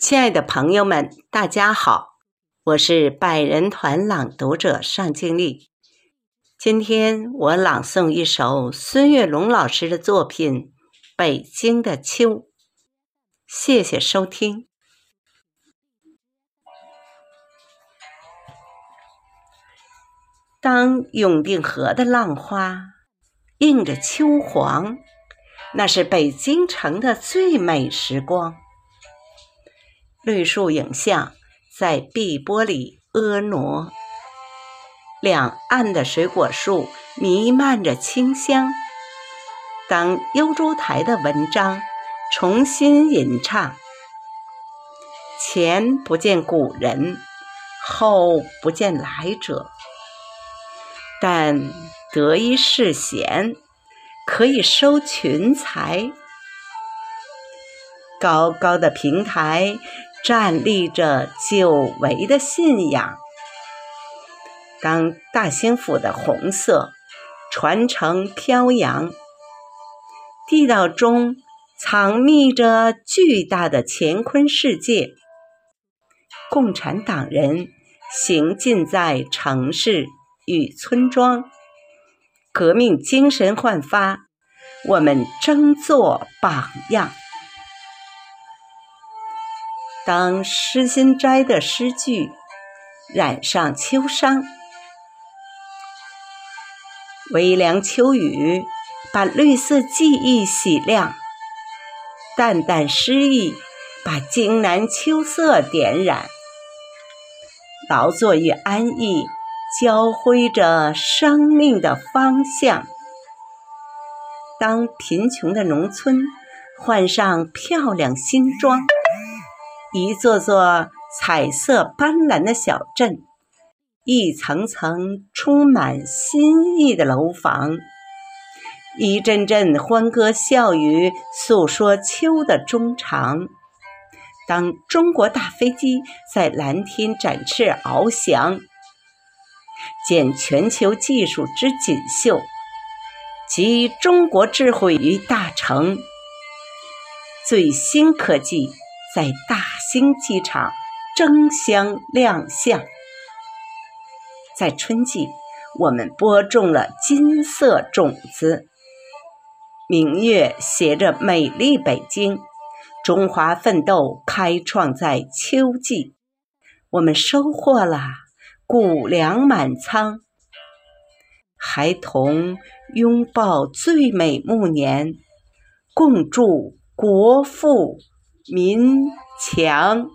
亲爱的朋友们，大家好，我是百人团朗读者尚静丽。今天我朗诵一首孙月龙老师的作品《北京的秋》，谢谢收听。当永定河的浪花映着秋黄，那是北京城的最美时光。绿树影像在碧波里婀娜，两岸的水果树弥漫着清香。当幽州台的文章重新吟唱，前不见古人，后不见来者，但得一世贤，可以收群才。高高的平台。站立着久违的信仰。当大兴府的红色传承飘扬，地道中藏匿着巨大的乾坤世界。共产党人行进在城市与村庄，革命精神焕发，我们争做榜样。当诗心斋的诗句染上秋殇，微凉秋雨把绿色记忆洗亮，淡淡诗意把荆南秋色点染，劳作与安逸交辉着生命的方向。当贫穷的农村换上漂亮新装。一座座彩色斑斓的小镇，一层层充满新意的楼房，一阵阵欢歌笑语诉说秋的衷肠。当中国大飞机在蓝天展翅翱翔，见全球技术之锦绣，集中国智慧于大成，最新科技。在大兴机场争相亮相，在春季，我们播种了金色种子。明月携着美丽北京，中华奋斗开创在秋季，我们收获了谷粮满仓。孩童拥抱最美暮年，共祝国富。民强。